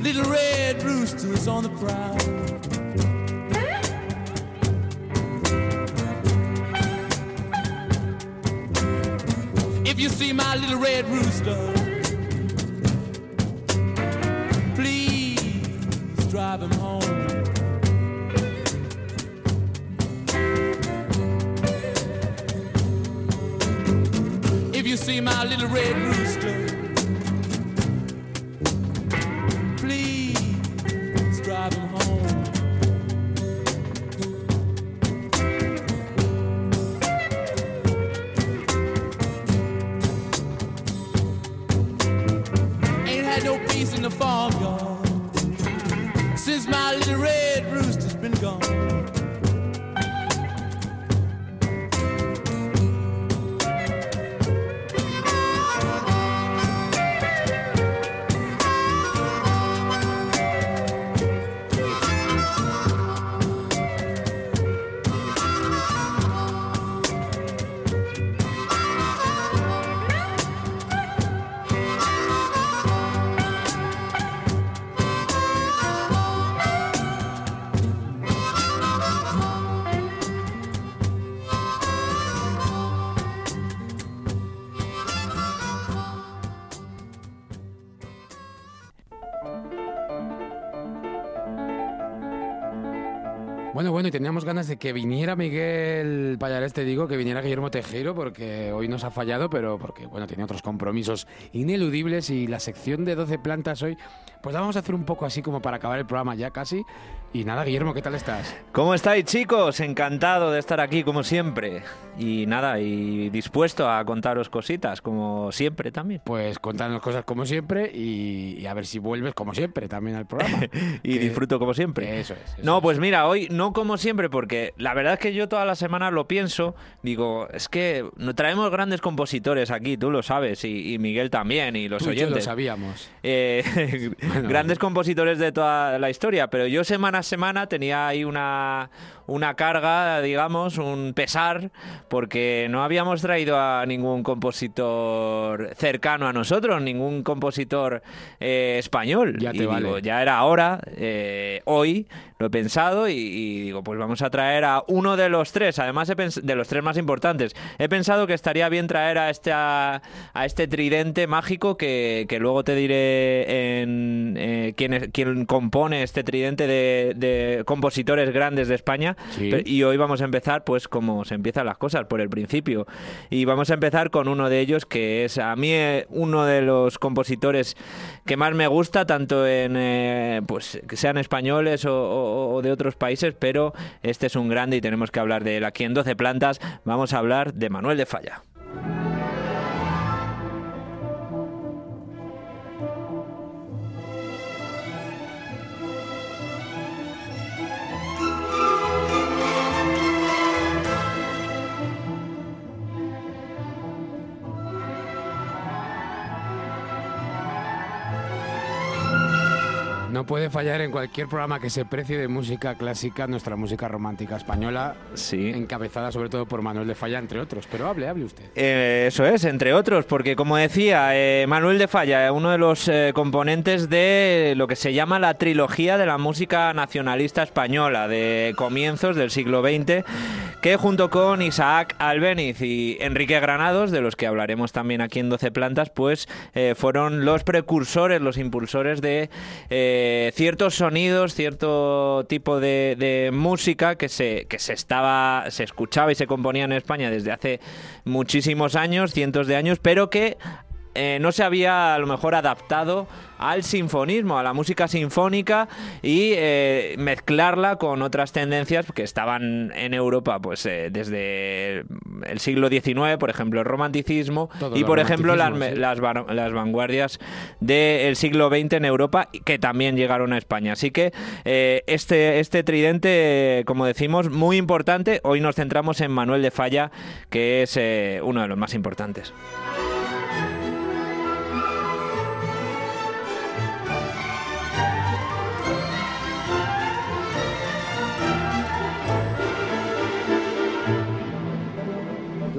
Little red roosters on the prowl. My little red rooster, peace in the farmyard since my little red rooster's been gone. Teníamos ganas de que viniera Miguel Payares, te digo, que viniera Guillermo Tejero, porque hoy nos ha fallado, pero porque, bueno, tenía otros compromisos ineludibles y la sección de 12 plantas hoy, pues la vamos a hacer un poco así como para acabar el programa ya casi. Y nada, Guillermo, ¿qué tal estás? ¿Cómo estáis chicos? Encantado de estar aquí como siempre. Y nada, y dispuesto a contaros cositas como siempre también. Pues contanos cosas como siempre y, y a ver si vuelves como siempre también al programa. <laughs> y Que- disfruto como siempre. Eso es. eso No, es. pues mira, hoy no como siempre, porque la verdad es que yo todas las semanas lo pienso. Digo, es que traemos grandes compositores aquí, tú lo sabes, y, y Miguel también, y los Tú y yo lo oyentes. sabíamos. Eh, <laughs> <laughs> Bueno. grandes compositores de toda la historia, pero yo semana a semana tenía ahí una, una carga, digamos, un pesar, porque no habíamos traído a ningún compositor cercano a nosotros, ningún compositor eh, español. Ya te y vale. digo, ya era hora, eh, hoy lo he pensado y, y digo, pues vamos a traer a uno de los tres, además he de los tres más importantes. He pensado que estaría bien traer a este, a, a este tridente mágico que, que luego te diré en, eh, quién, quién compone este tridente de, de compositores grandes de España. Sí. Y hoy vamos a empezar pues como se empiezan las cosas, por el principio. Y vamos a empezar con uno de ellos que es a mí eh, uno de los compositores que más me gusta, tanto en eh, pues que sean españoles o, o- o de otros países, pero este es un grande y tenemos que hablar de él aquí en 12 plantas. Vamos a hablar de Manuel de Falla. Puede fallar en cualquier programa que se precie de música clásica, nuestra música romántica española, Sí. encabezada sobre todo por Manuel de Falla, entre otros. Pero hable, hable usted. Eh, eso es, entre otros, porque como decía, eh, Manuel de Falla, uno de los eh, componentes de lo que se llama la trilogía de la música nacionalista española de comienzos del siglo XX, que junto con Isaac Albéniz y Enrique Granados, de los que hablaremos también aquí en 12 plantas, pues fueron los precursores, los impulsores de eh, ciertos sonidos, cierto tipo de, de música que se, que se estaba, se escuchaba y se componía en España desde hace muchísimos años, cientos de años, pero que eh, no se había a lo mejor adaptado al sinfonismo, a la música sinfónica y eh, mezclarla con otras tendencias que estaban en Europa pues eh, desde el siglo XIX, por ejemplo el romanticismo Todo y el por ejemplo las, sí. las, van- las vanguardias del siglo XX en Europa que también llegaron a España. Así que eh, este, este tridente, como decimos, muy importante. Hoy nos centramos en Manuel de Falla, que es uno de los más importantes.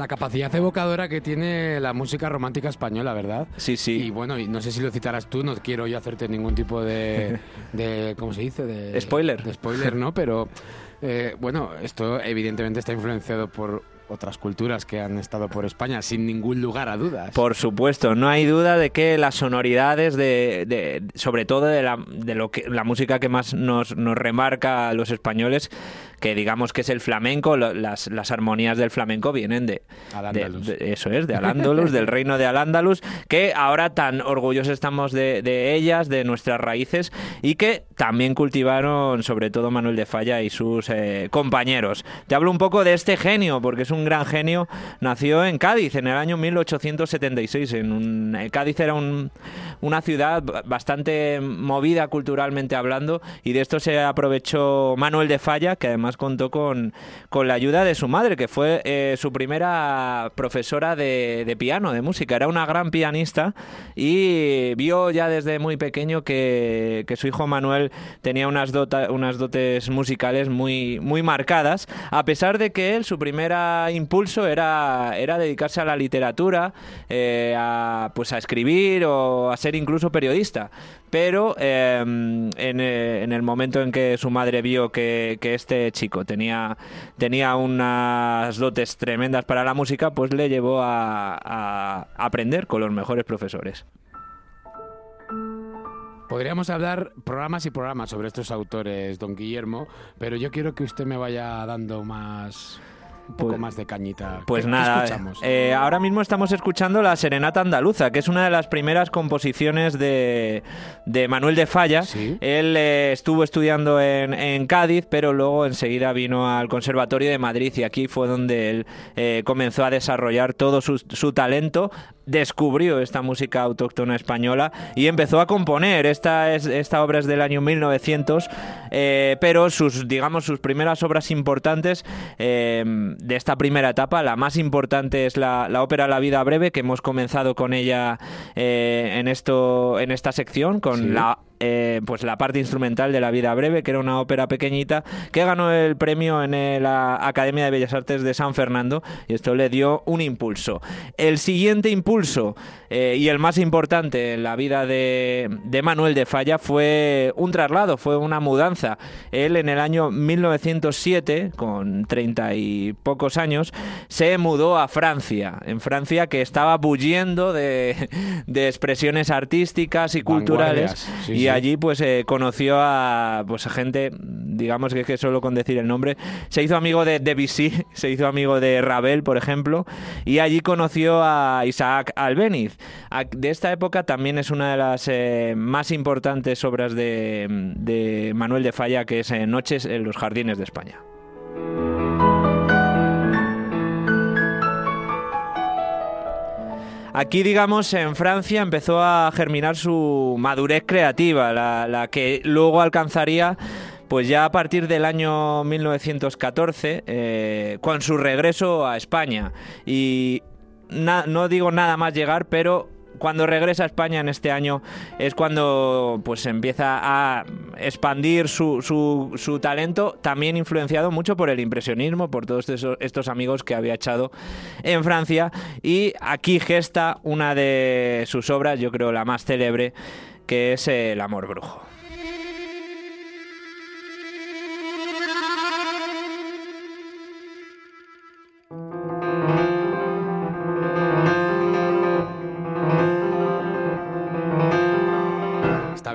La capacidad evocadora que tiene la música romántica española, ¿verdad? Sí, sí. Y bueno, y no sé si lo citarás tú, no quiero yo hacerte ningún tipo de, <laughs> de ¿cómo se dice? De, Spoiler. De spoiler, ¿no? Pero eh, bueno, esto evidentemente está influenciado por otras culturas que han estado por España, sin ningún lugar a dudas. Por supuesto, no hay duda de que las sonoridades de, de- sobre todo de la, de lo que la música que más nos, nos remarca a los españoles, que digamos que es el flamenco, lo- las, las armonías del flamenco vienen de, Al-Ándalus. de- de- eso es, de Al-Ándalus, del reino de Al-Ándalus, que ahora tan orgullosos estamos de, de ellas, de nuestras raíces, y que también cultivaron sobre todo Manuel de Falla y sus eh, compañeros. Te hablo un poco de este genio, porque es un gran genio, nació en Cádiz en el año 1876. En un, eh, Cádiz era un- una ciudad bastante movida culturalmente hablando, y de esto se aprovechó Manuel de Falla, que además contó con, con la ayuda de su madre, que fue eh, su primera profesora de, piano, de música. Era una gran pianista y vio ya desde muy pequeño que, que su hijo Manuel tenía unas, dota- unas dotes musicales muy, muy marcadas, a pesar de que él, su primera impulso era, era dedicarse a la literatura, eh, a, pues a escribir o a ser incluso periodista. Pero en, eh, en el momento en que su madre vio que, este chico tenía, tenía unas dotes tremendas para la música, pues le llevó a aprender con los mejores profesores. Podríamos hablar programas y programas sobre estos autores, don Guillermo, pero yo quiero que usted me vaya dando más un poco Pues- más de cañita. Pues ¿Qué- qué nada, eh, ahora mismo estamos escuchando la Serenata Andaluza, que es una de las primeras composiciones de, de Manuel de Falla. Sí. Él eh, estuvo estudiando en, en Cádiz, pero luego enseguida vino al Conservatorio de Madrid y aquí fue donde él eh, comenzó a desarrollar todo su, su talento, descubrió esta música autóctona española y empezó a componer. Esta, es, esta obra es del año 1900, eh, pero sus, digamos, sus primeras obras importantes eh, de esta primera etapa, la más importante es la, la ópera La vida breve, que hemos comenzado con ella eh, en, esto, en esta sección, con Sí. la eh, pues la parte instrumental de La vida breve, que era una ópera pequeñita, que ganó el premio en eh, la Academia de Bellas Artes de San Fernando y esto le dio un impulso. El siguiente impulso eh, y el más importante en la vida de, de Manuel de Falla fue un traslado, fue una mudanza. Él en el año 1907, con treinta y pocos años, se mudó a Francia. En Francia que estaba bulliendo de, de expresiones artísticas y culturales. Sí, y. allí pues eh, conoció a pues a gente, digamos que es que solo con decir el nombre, se hizo amigo de Debussy, <laughs> se hizo amigo de Ravel, por ejemplo, y allí conoció a Isaac Albéniz. De esta época también es una de las eh, más importantes obras de, de Manuel de Falla, que es eh, Noches en los Jardines de España. Aquí, digamos, en Francia empezó a germinar su madurez creativa, la, la que luego alcanzaría pues ya a partir del año 1914, eh, con su regreso a España. Y no digo nada más llegar, pero cuando regresa a España en este año es cuando pues empieza a expandir su, su- su talento, también influenciado mucho por el impresionismo, por todos esos- estos amigos que había echado en Francia. Y aquí gesta una de sus obras, yo creo la más célebre, que es El amor brujo.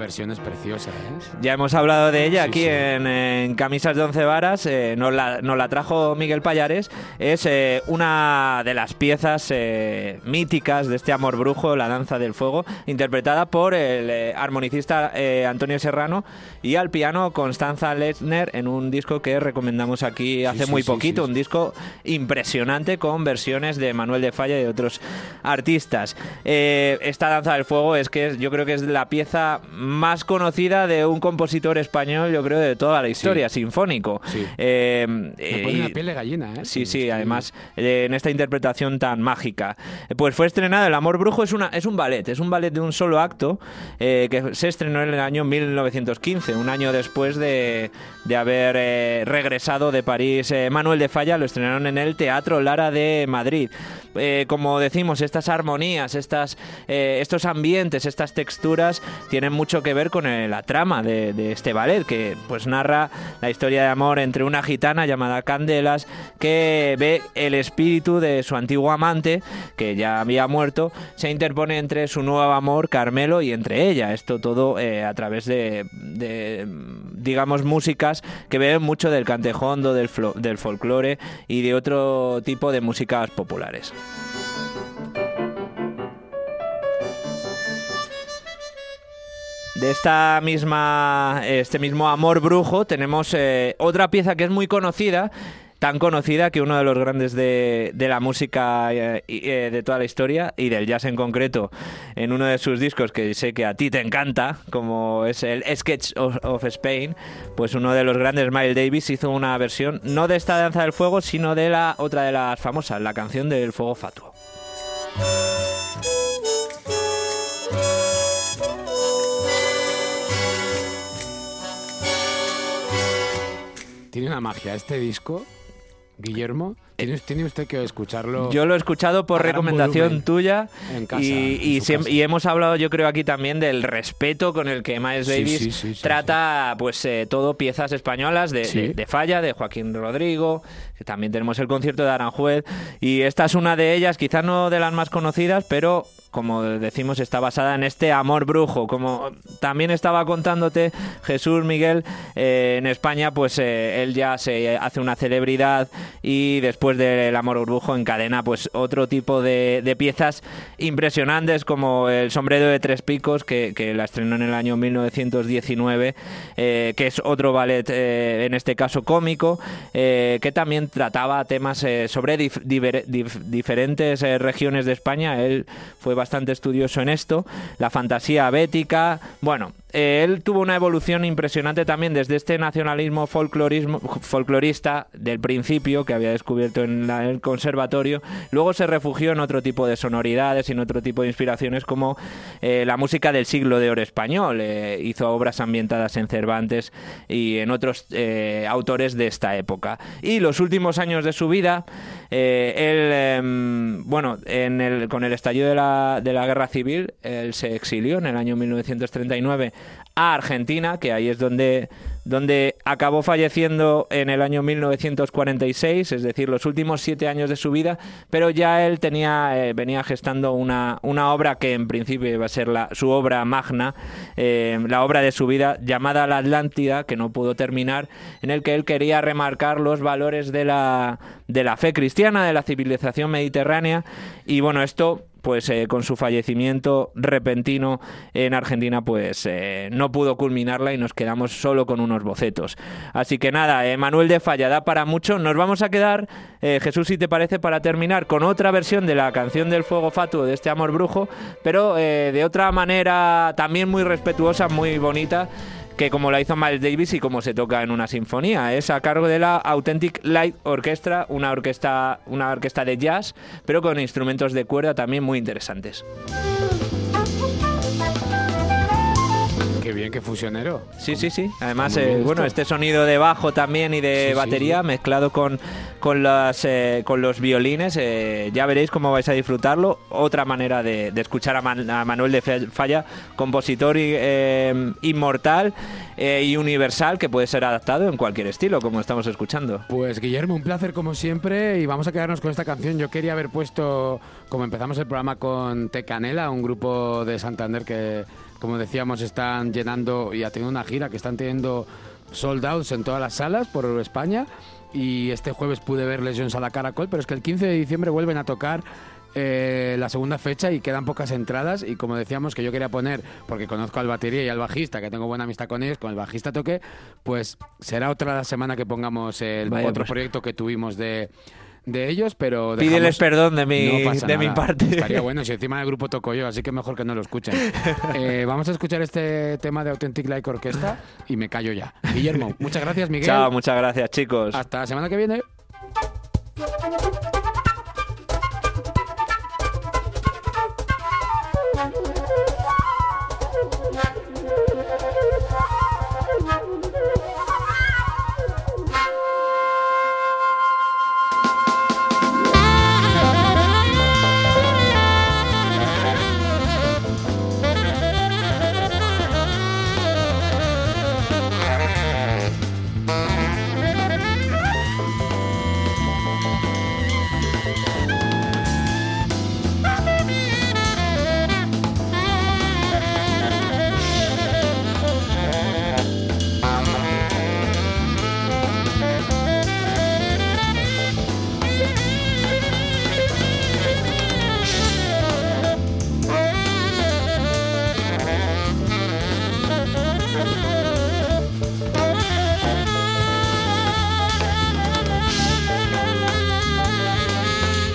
Versión es preciosa, ¿eh? Ya hemos hablado de ella Sí, aquí sí. En, en Camisas de Once Varas, eh, nos, la, nos la trajo Miguel Payares, es eh, una de las piezas eh, míticas de este Amor Brujo, La Danza del Fuego, interpretada por el eh, armonicista Antonio Serrano y al piano Constanza Lesner en un disco que recomendamos aquí hace sí, muy poquito, un disco impresionante con versiones de Manuel de Falla y de otros artistas. Esta Danza del Fuego es que yo creo que es la pieza más conocida de un compositor español, yo creo, de toda la historia, sinfónico. Sí. Eh, Me eh, pone la piel de gallina, ¿eh? Sí, sí, además eh, en esta interpretación tan mágica. Eh, Pues fue estrenado El Amor Brujo, es, una, es un ballet, es un ballet de un solo acto eh, que se estrenó en el año 1915, un año después de, de haber eh, regresado de París. eh, Manuel de Falla lo estrenaron en el Teatro Lara de Madrid. Como decimos, estas armonías, estas, estos ambientes, estas texturas tienen mucho que ver con eh, la trama de, este ballet, que pues narra la historia de amor entre una gitana llamada Candelas que ve el espíritu de su antiguo amante, que ya había muerto, se interpone entre su nuevo amor, Carmelo, y entre ella. Esto todo eh, a través de, de, digamos, músicas que beben mucho del cantejondo, del, del folclore y de otro tipo de músicas populares. De esta misma, este mismo amor brujo tenemos eh, otra pieza que es muy conocida, tan conocida que uno de los grandes de, de la música eh, eh, de toda la historia y del jazz en concreto, en uno de sus discos que sé que a ti te encanta, como es el Sketch of, of Spain, pues uno de los grandes, Miles Davis, hizo una versión no de esta danza del fuego, sino de la otra de las famosas, la canción del fuego fatuo. Tiene una magia este disco, Guillermo. Tiene, tiene usted que escucharlo. Yo lo he escuchado por recomendación tuya En casa, y, en y, casa. hemos hablado yo creo aquí también del respeto con el que Miles Davis sí, sí, sí, trata pues eh, todo piezas españolas de, de- de Falla, de Joaquín Rodrigo, que también tenemos el concierto de Aranjuez y esta es una de ellas, quizás no de las más conocidas, pero como decimos, está basada en este amor brujo. Como también estaba contándote Jesús Miguel, eh, en España, pues eh, él ya se hace una celebridad y después del amor brujo encadena pues otro tipo de, de piezas impresionantes como el sombrero de tres picos que, que la estrenó en el año 1919, eh, que es otro ballet, eh, en este caso cómico, eh, que también trataba temas eh, sobre dif- dif- diferentes regiones de España. Él fue bastante estudioso en esto. La fantasía bética. Bueno, eh, él tuvo una evolución impresionante también desde este nacionalismo folclorismo, folclorista del principio que había descubierto en la- el conservatorio. Luego se refugió en otro tipo de sonoridades y en otro tipo de inspiraciones como eh, la música del siglo de oro español. Eh, hizo obras ambientadas en Cervantes y en otros autores de esta época. Y los últimos años de su vida, él, em, bueno, en el- con el estallido de la, de la guerra civil, él se exilió en el año 1939 a Argentina, que ahí es donde, donde acabó falleciendo en el año 1946, es decir, los últimos siete años de su vida, pero ya él tenía, eh, venía gestando una, una obra que en principio iba a ser la, su obra magna, eh, la obra de su vida llamada La Atlántida, que no pudo terminar, en el que él quería remarcar los valores de la, de la fe cristiana, de la civilización mediterránea, y bueno, esto pues eh, con su fallecimiento repentino en Argentina, pues eh, no pudo culminarla y nos quedamos solo con unos bocetos. Así que nada, eh, Manuel de Falla da para mucho. Nos vamos a quedar, Jesús, si te parece, para terminar con otra versión de la canción del fuego fatuo de este amor brujo, pero de otra manera también muy respetuosa, muy bonita que como la hizo Miles Davis y como se toca en una sinfonía. Es a cargo de la Authentic Light Orchestra, una orquesta, una orquesta de jazz, pero con instrumentos de cuerda también muy interesantes. Bien, qué fusionero. Sí, sí, sí. Además, eh, bueno, este sonido de bajo también y de Sí, batería sí. mezclado con, con, las, eh, con los violines, eh, ya veréis cómo vais a disfrutarlo. Otra manera de, de escuchar a, Man- a Manuel de Falla, compositor y, inmortal y universal que puede ser adaptado en cualquier estilo, como estamos escuchando. Pues Guillermo, un placer como siempre y vamos a quedarnos con esta canción. Yo quería haber puesto, como empezamos el programa con Te Canela, un grupo de Santander que, como decíamos, están llenando y ha tenido una gira que están teniendo sold outs en todas las salas por España. Y este jueves pude ver Legions a la Caracol, pero es que el 15 de diciembre vuelven a tocar eh, la segunda fecha y quedan pocas entradas y como decíamos que yo quería poner, porque conozco al batería y al bajista, que tengo buena amistad con ellos, con el bajista toqué, pues será otra semana que pongamos el Vaya, otro pues. proyecto que tuvimos de, de ellos, pero Pídeles dejamos- perdón de mi, No de mi parte. Estaría bueno <laughs> si encima del grupo toco yo, así que mejor que no lo escuchen. <laughs> Eh, vamos a escuchar este tema de Authentic Like Orquesta y me callo ya. Guillermo, muchas gracias, Miguel. Chao, muchas gracias, chicos. Hasta la semana que viene.